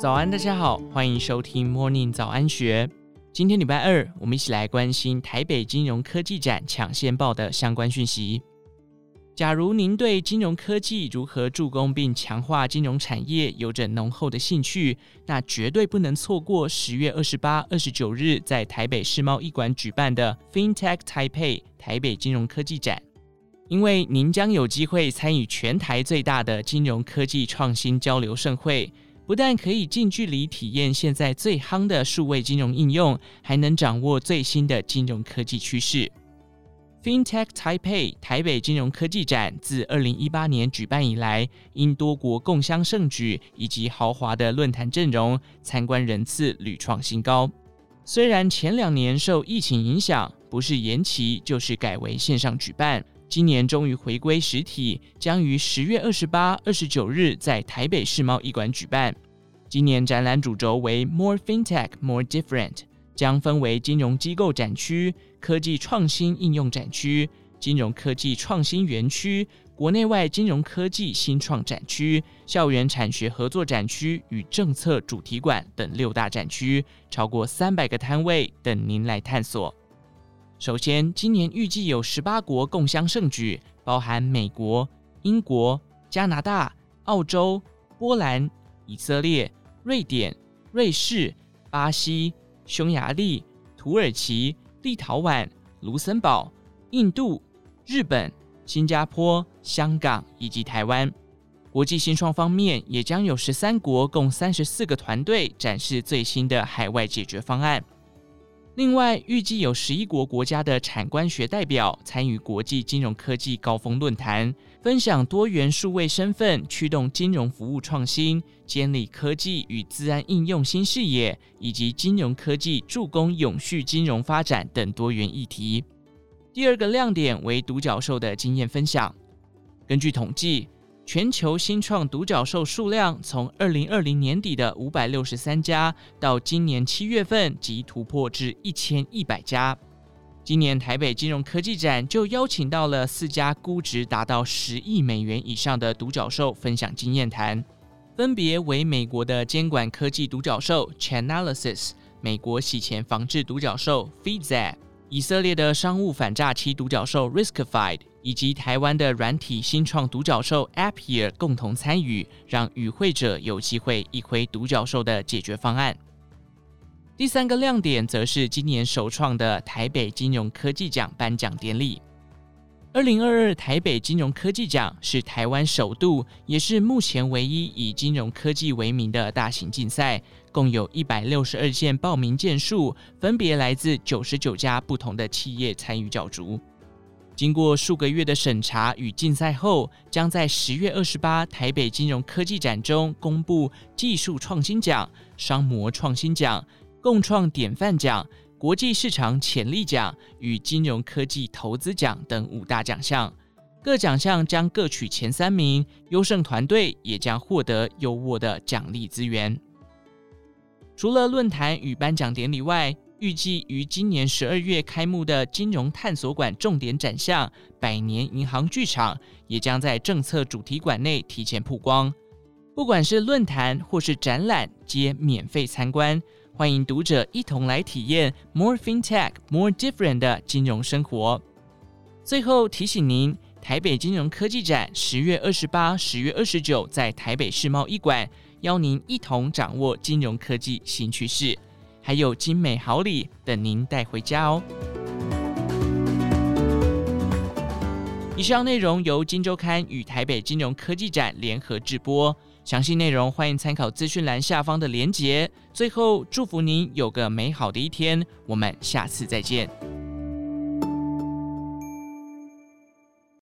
早安，大家好，欢迎收听 Morning 早安学。今天礼拜二，我们一起来关心台北金融科技展抢先报的相关讯息。假如您对金融科技如何助攻并强化金融产业有着浓厚的兴趣，那绝对不能错过十月二十八、二十九日在台北世贸一馆举办的 FinTech Taipei 台北金融科技展，因为您将有机会参与全台最大的金融科技创新交流盛会，不但可以近距离体验现在最夯的数位金融应用，还能掌握最新的金融科技趋势。FinTech Taipei 台北金融科技展自二零一八年举办以来，因多国共襄盛举以及豪华的论坛阵容，参观人次屡创新高。虽然前两年受疫情影响，不是延期就是改为线上举办，今年终于回归实体，将于十月二十八、二十九日在台北世贸一馆举办。今年展览主轴为 More FinTech, More Different。将分为金融机构展区、科技创新应用展区、金融科技创新园区、国内外金融科技新创展区、校园产学合作展区与政策主题馆等六大展区，超过三百个摊位等您来探索。首先，今年预计有十八国共襄盛举，包含美国、英国、加拿大、澳洲、波兰、以色列、瑞典、瑞士、巴西。匈牙利、土耳其、立陶宛、卢森堡、印度、日本、新加坡、香港以及台湾。国际新创方面，也将有十三国共三十四个团队展示最新的海外解决方案。另外，预计有十一国国家的产官学代表参与国际金融科技高峰论坛，分享多元数位身份驱动金融服务创新、监理科技与自然应用新视野，以及金融科技助攻永续金融发展等多元议题。第二个亮点为独角兽的经验分享。根据统计，全球新创独角兽数量从二零二零年底的五百六十三家，到今年七月份即突破至一千一百家。今年台北金融科技展就邀请到了四家估值达到十亿美元以上的独角兽分享经验谈，分别为美国的监管科技独角兽 Chainalysis、美国洗钱防治独角兽 f e e z a、以色列的商务反诈欺独角兽 Riskified。以及台湾的软体新创独角兽 Appier 共同参与，让与会者有机会一窥独角兽的解决方案。第三个亮点则是今年首创的台北金融科技奖颁奖典礼。二零二二台北金融科技奖是台湾首度，也是目前唯一以金融科技为名的大型竞赛，共有一百六十二件报名件数，分别来自九十九家不同的企业参与角逐。经过数个月的审查与竞赛后，将在十月二十八台北金融科技展中公布技术创新奖、商模创新奖、共创典范奖、国际市场潜力奖与金融科技投资奖等五大奖项。各奖项将各取前三名，优胜团队也将获得优渥的奖励资源。除了论坛与颁奖典礼外，预计于今年十二月开幕的金融探索馆重点展项“百年银行剧场”也将在政策主题馆内提前曝光。不管是论坛或是展览，皆免费参观。欢迎读者一同来体验 “More FinTech, More Different” 的金融生活。最后提醒您，台北金融科技展十月二十八、十月二十九在台北世贸一馆，邀您一同掌握金融科技新趋势。还有精美好礼等您带回家哦！以上内容由金周刊与台北金融科技展联合制播，详细内容欢迎参考资讯栏下方的连结。最后，祝福您有个美好的一天，我们下次再见。